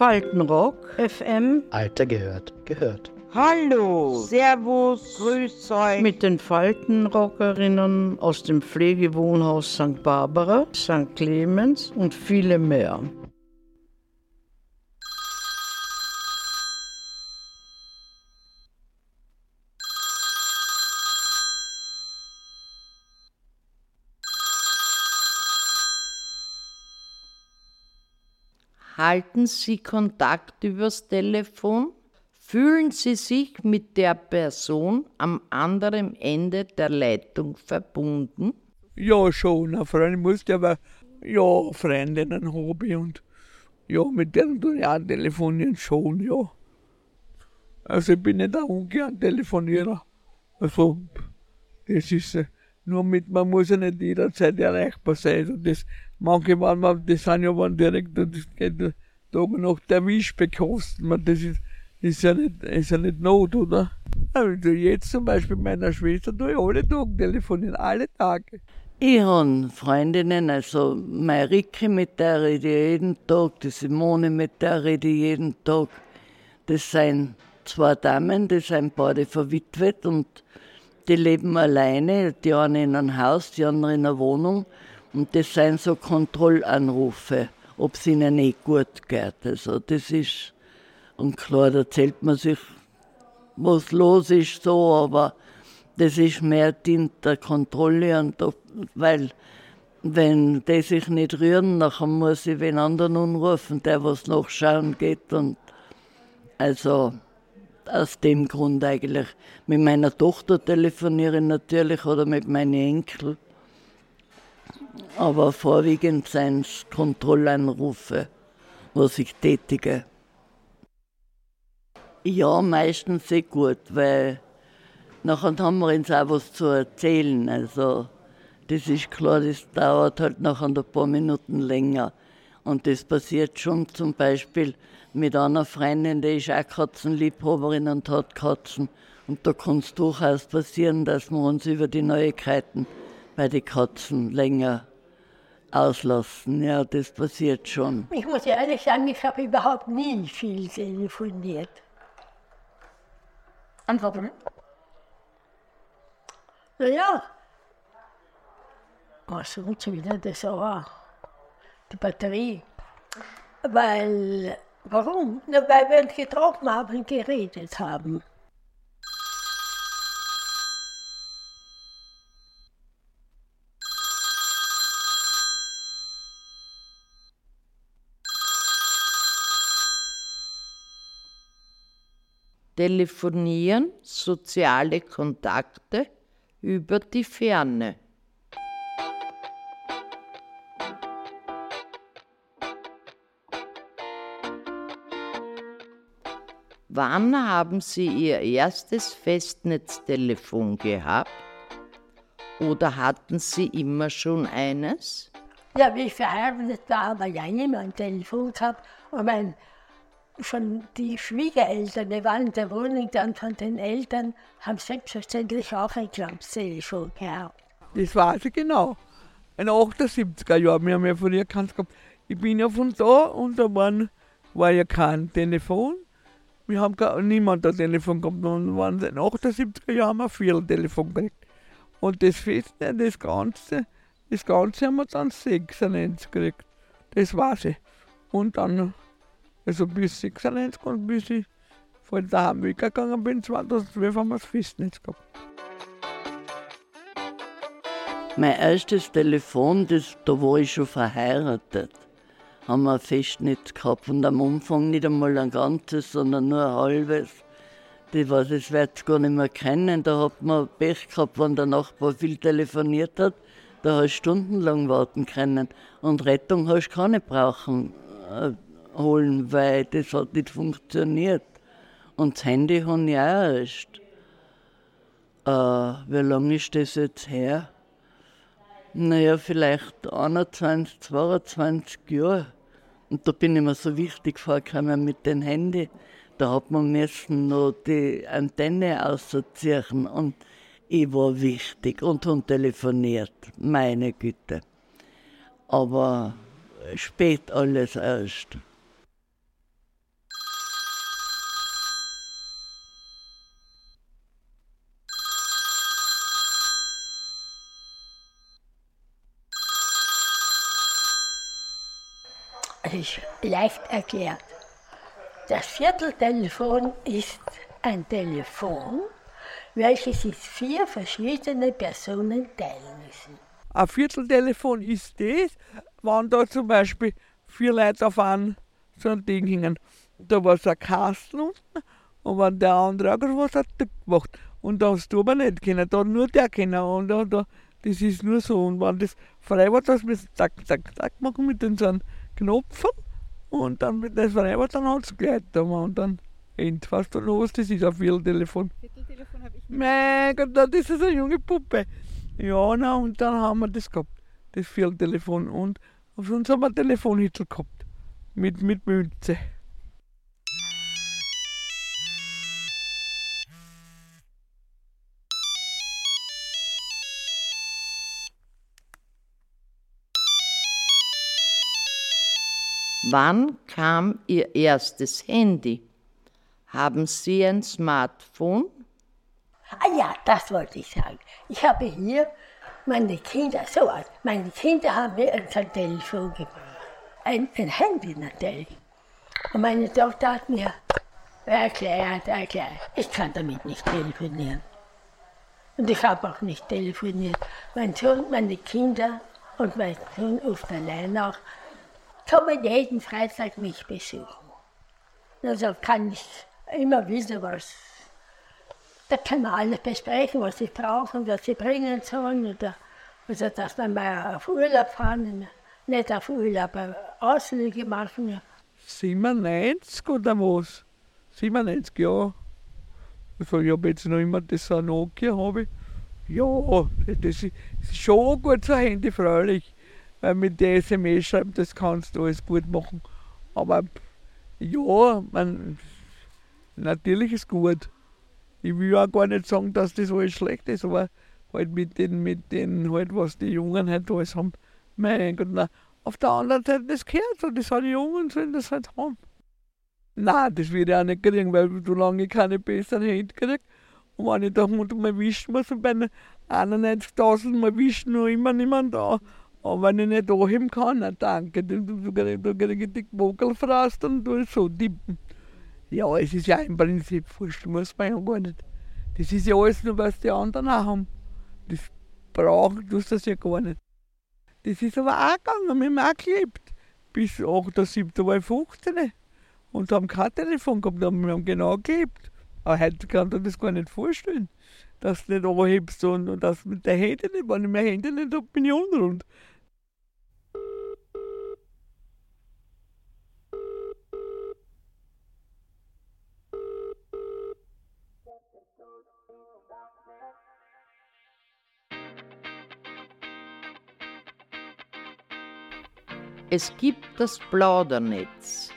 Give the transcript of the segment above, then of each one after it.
Faltenrock, FM. Alter gehört, gehört. Hallo, Servus, Grüß euch. Mit den Faltenrockerinnen aus dem Pflegewohnhaus St. Barbara, St. Clemens und viele mehr. Halten Sie Kontakt übers Telefon? Fühlen Sie sich mit der Person am anderen Ende der Leitung verbunden? Ja, schon. Eine Freundin musste aber, ja, Freundinnen habe ich und ja, mit denen tue ich auch telefonieren, schon, ja. Also ich bin nicht ein ungern Telefonierer. Also, das ist, äh, nur mit, man muss ja nicht jederzeit erreichbar sein. Also das, manche waren, das sind ja waren direkt, das geht Tag und Nacht erwischt bekosten. Man, das ist, ist ja nicht, ist ja nicht Not, oder? Also jetzt zum Beispiel meiner Schwester tue ich alle Tage telefonieren, alle Tage. Ich habe Freundinnen, also meine Ricke, mit der rede ich jeden Tag, die Simone, mit der rede ich jeden Tag. Das sind zwei Damen, die sind beide verwitwet und die leben alleine, die eine in einem Haus, die andere in einer Wohnung. Und das sind so Kontrollanrufe, ob es ihnen eh gut geht. Also das ist und klar, da erzählt man sich, was los ist, so, aber das ist mehr dient der Kontrolle, und da, weil wenn die sich nicht rühren, dann muss ich wen anderen anrufen, der was nachschauen geht. Und also aus dem Grund eigentlich. Mit meiner Tochter telefoniere ich natürlich oder mit meinen Enkeln. Aber vorwiegend sind es Kontrollanrufe, was ich tätige. Ja, meistens sehr gut, weil nachher haben wir uns auch was zu erzählen. Also, das ist klar, das dauert halt nachher ein paar Minuten länger. Und das passiert schon zum Beispiel mit einer Freundin, die ist auch Katzenliebhaberin und hat Katzen. Und da kann es durchaus passieren, dass wir uns über die Neuigkeiten bei den Katzen länger auslassen. Ja, das passiert schon. Ich muss ehrlich sagen, ich habe überhaupt nie viel telefoniert. Antworten. Naja, was schon wieder das war? Die Batterie. Weil, warum? Na, weil wir uns getroffen haben und geredet haben. Telefonieren, soziale Kontakte über die Ferne. Wann haben Sie Ihr erstes Festnetztelefon gehabt? Oder hatten Sie immer schon eines? Ja, wie ich verheiratet war, haben wir ja immer ein Telefon gehabt. Und mein, schon die Schwiegereltern, die waren in der Wohnung dann von den Eltern, haben selbstverständlich auch ein Klapptelefon gehabt. Das weiß ich genau. In den 78er Jahren, wir haben ja von ihr gekannt gehabt. Ich bin ja von da und da waren, war ja kein Telefon. Wir haben gar, niemand ein Telefon gehabt. Und waren in den 78er Jahren haben wir vier Telefon gekriegt. Und das Festnetz, das Ganze, das Ganze haben wir dann 96 gekriegt. Das weiß ich. Und dann, also bis 96 und bis ich von daheim weggegangen bin, 2012 haben wir das Festnetz gehabt. Mein erstes Telefon, das, da war ich schon verheiratet, haben wir ein Festnetz gehabt und am Anfang nicht einmal ein ganzes, sondern nur ein halbes. Das, war, das wird es gar nicht mehr kennen. Da hat man Pech gehabt, wenn der Nachbar viel telefoniert hat. Da hast du stundenlang warten können. Und Rettung hast du keine brauchen äh, holen, weil das hat nicht funktioniert. Und das Handy habe ich auch erst. Äh, wie lange ist das jetzt her? Naja, vielleicht 21, 22 Jahre. Und da bin ich mir so wichtig vorgekommen mit dem Handy. Da hat man müssen noch die Antenne ausziehen und ich war wichtig und habe telefoniert, meine Güte. Aber spät alles erst. Ist leicht erklärt. Das Vierteltelefon ist ein Telefon, welches sich vier verschiedene Personen teilen müssen. Ein Vierteltelefon ist das, wenn da zum Beispiel vier Leute auf ein, so ein Ding hängen. Da war so ein Kasten unten und wenn der andere auch was hat, der gemacht. Und da hast du aber nicht können, da nur der können. Und da, da, das ist nur so. Und wenn das frei war, das müssen zack, zack, zack machen mit den so einem Knopfen. Und dann, wenn das frei war, dann hat es gleich da und dann end. Du noch was das ist, ein Vierteltelefon. Vierteltelefon habe ich nicht. Mein Gott, das ist eine junge Puppe. Ja, na, und dann haben wir das gehabt, das Vierteltelefon. Und auf uns haben wir ein Telefonhitzel gehabt. Mit, mit Münze. Wann kam Ihr erstes Handy? Haben Sie ein Smartphone? Ah ja, das wollte ich sagen. Ich habe hier meine Kinder, so alt, meine Kinder haben mir ein Telefon gebracht. Ein, ein Handy natürlich. Und meine Tochter hat mir erklärt, erklärt, ich kann damit nicht telefonieren. Und ich habe auch nicht telefoniert. Mein Sohn, meine Kinder und mein Sohn oft allein auch, kommen jeden Freitag mich besuchen. Also kann ich immer wissen, was da kann man alles besprechen, was sie brauchen, was sie bringen sollen. Oder, also, dass wir mal auf Urlaub fahren, nicht auf Urlaub, aber Ausflüge machen. 97 oder was? 97, ja. Also ich habe jetzt noch immer das Nokia, habe ich. Ja, das ist, schon gut so Handy. Weil mit der SMS schreiben, das kannst du alles gut machen. Aber ja, man, natürlich ist gut. Ich will auch gar nicht sagen, dass das alles schlecht ist, aber halt mit den, mit den, halt, was die Jungen halt alles haben. Mein Gott, na, auf der anderen Seite, das gehört so, die sind Jungen, sollen das halt haben. Nein, das würde ich auch nicht kriegen, weil solange ich keine besseren Hände kriege, und wenn ich da hundertmal wischen muss und bei 91.000 Mal wischen, noch immer niemand da. Aber wenn ich nicht anheben kann, na danke, du, du, kriegst die Vogelfraß und so tippen. Ja, es ist ja im Prinzip wurscht, muss man ja gar nicht. Das ist ja alles nur, was die anderen auch haben. Das brauchen tust das ja gar nicht. Das ist aber auch gegangen, wir haben auch gelebt. Bis 8. 7. war ich 15. Und haben kein Telefon gehabt, aber wir haben genau gelebt. Aber heute kann man das gar nicht vorstellen, dass du nicht anhebst und, und das mit der Hände nicht, wenn ich meine Hände nicht habe, bin ich unrund. Es gibt das Plaudernetz.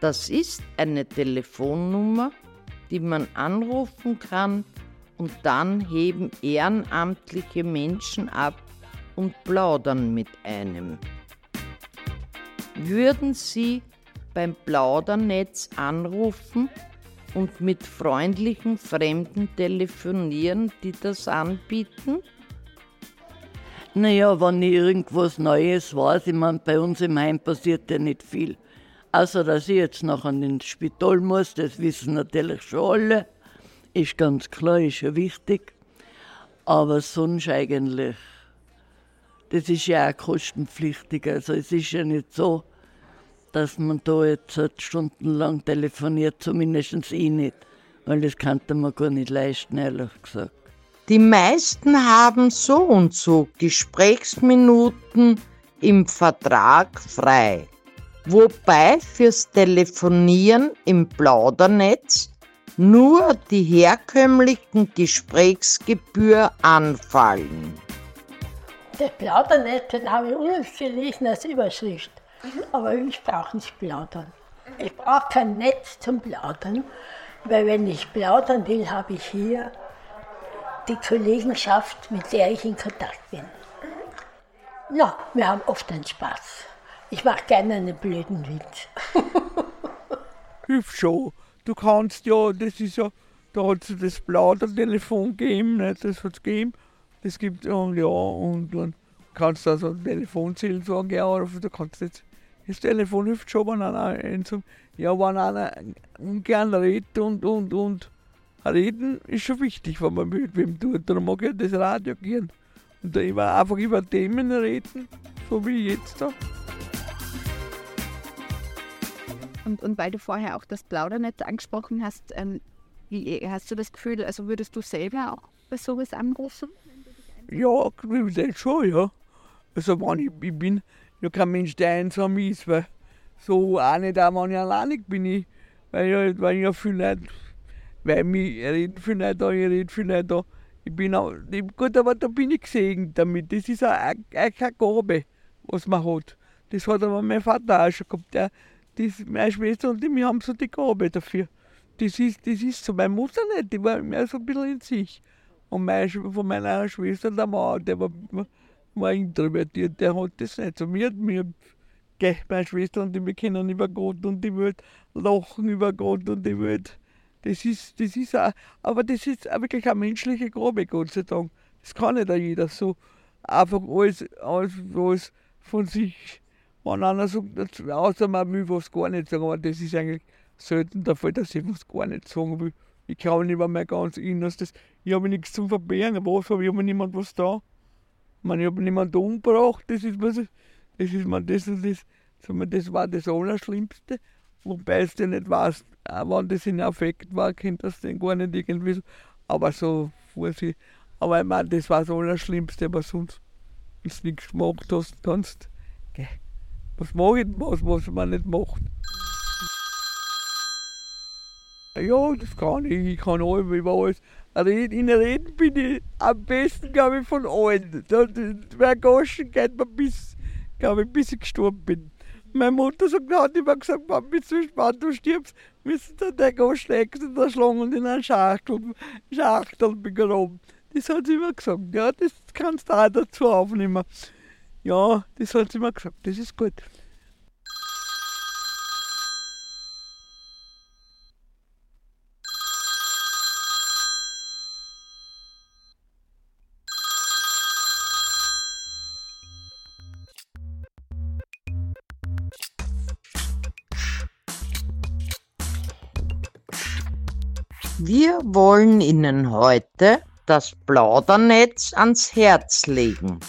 Das ist eine Telefonnummer, die man anrufen kann und dann heben ehrenamtliche Menschen ab und plaudern mit einem. Würden Sie beim Plaudernetz anrufen und mit freundlichen Fremden telefonieren, die das anbieten? Naja, wenn ich irgendwas Neues weiß, ich meine, bei uns im Heim passiert ja nicht viel. Außer, dass ich jetzt nachher ins Spital muss, das wissen natürlich schon alle. Ist ganz klar, ist ja wichtig. Aber sonst eigentlich, das ist ja auch kostenpflichtig. Also es ist ja nicht so, dass man da jetzt halt stundenlang telefoniert, zumindest ich nicht. Weil das kann man gar nicht leisten, ehrlich gesagt. Die meisten haben so und so Gesprächsminuten im Vertrag frei, wobei fürs Telefonieren im Plaudernetz nur die herkömmlichen Gesprächsgebühr anfallen. Das Plaudernetz habe ich ursprünglich gelesen als Überschrift. Aber ich brauche nicht plaudern. Ich brauche kein Netz zum Plaudern, weil wenn ich plaudern will, habe ich hier die Kollegenschaft, mit der ich in Kontakt bin. Ja, wir haben oft einen Spaß. Ich mache gerne einen blöden Witz. Hilft schon. Du kannst ja, das ist ja, da hat es das Plaudertelefon gegeben, ne? das hat es gegeben. Das gibt ja, ja, und dann kannst du also Telefonzellen sagen, ja, aber du kannst jetzt Das Telefon hilft schon, wenn einer, ja, wenn einer ungern redet und, und, und reden ist schon wichtig, wenn man mit wem tut. Darum mag ich das Radio gern. Und da immer einfach über Themen reden, so wie jetzt da. Und, und weil du vorher auch das Plaudernetz angesprochen hast, ähm, hast du das Gefühl, also würdest du selber auch bei sowas anrufen? Ja, das schon, ja. Also wenn ich, ich bin ja kein Mensch, der einsam ist, weil so auch nicht, auch wenn ich alleinig bin, ich, weil, ich, weil ich ja viel Leute, weil mich reden viel Leute da, ich rede viel Leute da. Ich bin auch, gut, aber da bin ich gesegnet damit. Das ist auch, auch keine Gabe, was man hat. Das hat aber mein Vater auch schon gehabt. Der, das, meine Schwester und ich, wir haben so die Gabe dafür. Das ist, das ist so. Meine Mutter nicht, die war mehr so ein bisschen in sich. Und meine, von meiner Schwester, der Mann, der war, war introvertiert, der hat das nicht. So, mir, mir, meine Schwester und ich, wir kennen über Gott und die Welt, lachen über Gott und die Welt. Das ist, das ist auch, aber das ist auch wirklich eine menschliche Gabe, Gott sei Dank. Das kann nicht jeder so einfach alles, alles, alles von sich wenn einer sagt, außer man will was gar nicht sagen, aber das ist eigentlich selten der Fall, dass ich was gar nicht sagen will. Ich glaube nicht mehr mein ganz Innerstes. Ich habe nichts zum Verbergen. Was habe ich? habe niemand was da. Ich, meine, ich habe niemanden umgebracht. Das ist, was, das ist mir das und das. Das war das Allerschlimmste. Wobei du nicht weißt, wenn das in Affekt war, kennt das den gar nicht irgendwie so. Aber so, Vorsicht. Aber ich meine, das war das Allerschlimmste, aber sonst, wenn du nichts gemacht hast, kannst. Okay. Was mache ich was, was man nicht macht? Ja, das kann ich. Ich kann alles über alles. Reden, in Reden bin ich am besten, glaube ich, von allen. Wer Goschen geht mir bis, glaube ich, bis ich gestorben bin. Meine Mutter sagt, hat immer gesagt, wenn bist du spannend, du stirbst, müssen da der Goschen exen, da schlagen und in einen Schachtel, Schachtel begraben. Das hat sie immer gesagt. Ja, das kannst du auch dazu aufnehmen. Ja, das hat sie mir gesagt, das ist gut. Wir wollen Ihnen heute das Plaudernetz ans Herz legen.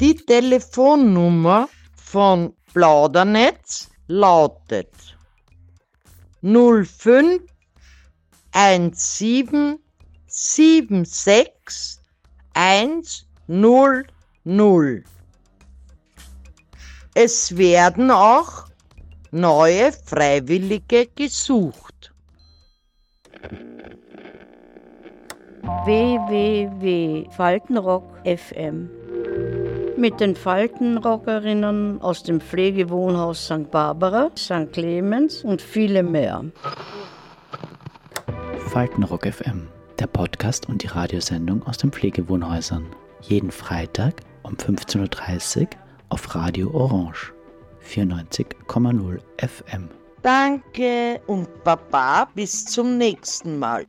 Die Telefonnummer von Plaudernetz lautet 05 17 76 100. Es werden auch neue Freiwillige gesucht. www.faltenrock FM mit den Faltenrockerinnen aus dem Pflegewohnhaus St. Barbara, St. Clemens und viele mehr. Faltenrock FM, der Podcast und die Radiosendung aus den Pflegewohnhäusern. Jeden Freitag um 15.30 Uhr auf Radio Orange 94,0 FM. Danke und Baba bis zum nächsten Mal.